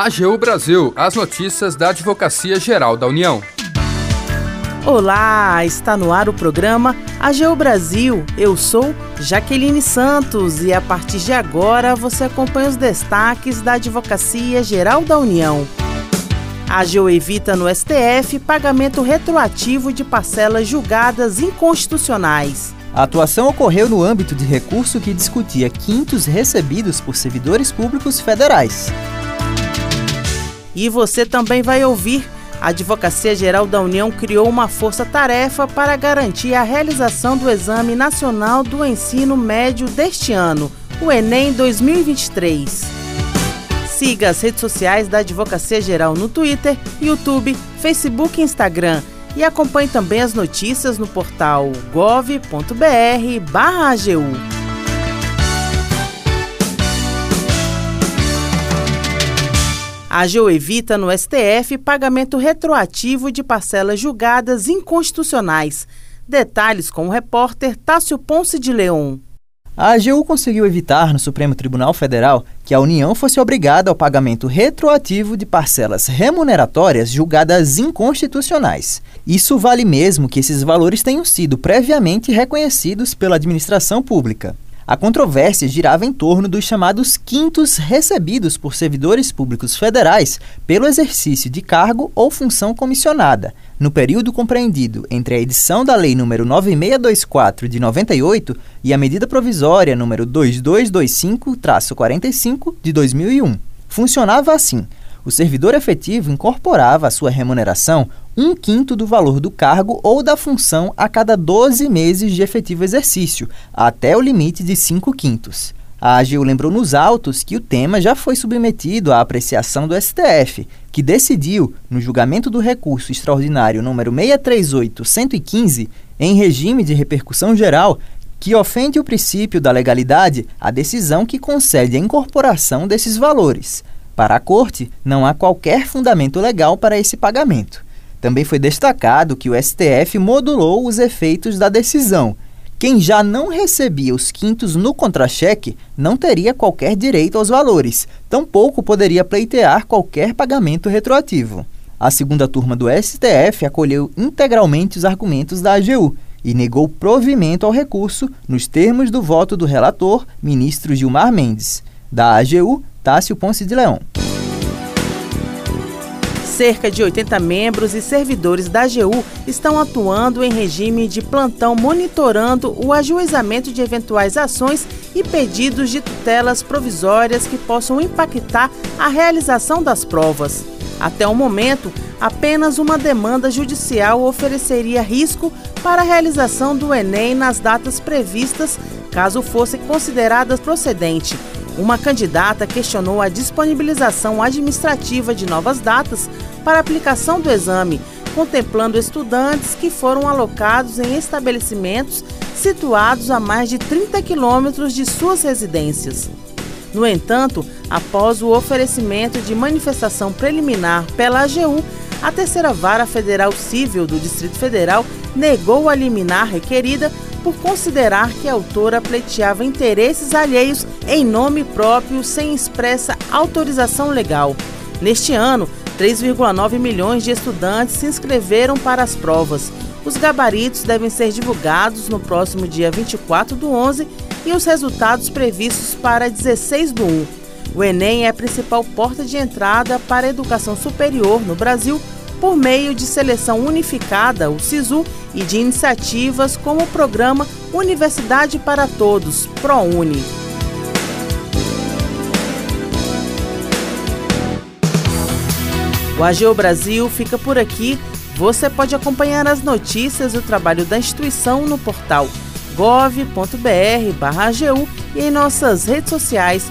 AGU Brasil, as notícias da Advocacia Geral da União. Olá, está no ar o programa AGU Brasil. Eu sou Jaqueline Santos e a partir de agora você acompanha os destaques da Advocacia Geral da União. A AGU evita no STF pagamento retroativo de parcelas julgadas inconstitucionais. A atuação ocorreu no âmbito de recurso que discutia quintos recebidos por servidores públicos federais. E você também vai ouvir. A Advocacia Geral da União criou uma força-tarefa para garantir a realização do Exame Nacional do Ensino Médio deste ano, o Enem 2023. Siga as redes sociais da Advocacia Geral no Twitter, YouTube, Facebook e Instagram. E acompanhe também as notícias no portal gov.br/agu. A AGU evita no STF pagamento retroativo de parcelas julgadas inconstitucionais. Detalhes com o repórter Tássio Ponce de Leon. A AGU conseguiu evitar no Supremo Tribunal Federal que a União fosse obrigada ao pagamento retroativo de parcelas remuneratórias julgadas inconstitucionais. Isso vale mesmo que esses valores tenham sido previamente reconhecidos pela administração pública. A controvérsia girava em torno dos chamados quintos recebidos por servidores públicos federais pelo exercício de cargo ou função comissionada, no período compreendido entre a edição da Lei nº 9624 de 98 e a medida provisória número 2225-45 de 2001. Funcionava assim: o servidor efetivo incorporava à sua remuneração um quinto do valor do cargo ou da função a cada 12 meses de efetivo exercício, até o limite de 5 quintos. A AGU lembrou nos autos que o tema já foi submetido à apreciação do STF, que decidiu, no julgamento do recurso extraordinário número 638-115, em regime de repercussão geral, que ofende o princípio da legalidade a decisão que concede a incorporação desses valores. Para a Corte, não há qualquer fundamento legal para esse pagamento. Também foi destacado que o STF modulou os efeitos da decisão. Quem já não recebia os quintos no contra-cheque não teria qualquer direito aos valores, tampouco poderia pleitear qualquer pagamento retroativo. A segunda turma do STF acolheu integralmente os argumentos da AGU e negou provimento ao recurso nos termos do voto do relator, ministro Gilmar Mendes. Da AGU, Tássio Ponce de Leão cerca de 80 membros e servidores da AGU estão atuando em regime de plantão monitorando o ajuizamento de eventuais ações e pedidos de tutelas provisórias que possam impactar a realização das provas. Até o momento, apenas uma demanda judicial ofereceria risco para a realização do Enem nas datas previstas, caso fosse considerada procedente. Uma candidata questionou a disponibilização administrativa de novas datas para aplicação do exame, contemplando estudantes que foram alocados em estabelecimentos situados a mais de 30 quilômetros de suas residências. No entanto, após o oferecimento de manifestação preliminar pela AGU, a terceira vara federal civil do Distrito Federal negou a liminar requerida por considerar que a autora pleiteava interesses alheios em nome próprio sem expressa autorização legal. Neste ano, 3,9 milhões de estudantes se inscreveram para as provas. Os gabaritos devem ser divulgados no próximo dia 24 do 11 e os resultados previstos para 16 do 1. O Enem é a principal porta de entrada para a educação superior no Brasil por meio de seleção unificada, o SISU, e de iniciativas como o programa Universidade para Todos, ProUni. O AGU Brasil fica por aqui. Você pode acompanhar as notícias e o trabalho da instituição no portal gov.br/agu e em nossas redes sociais.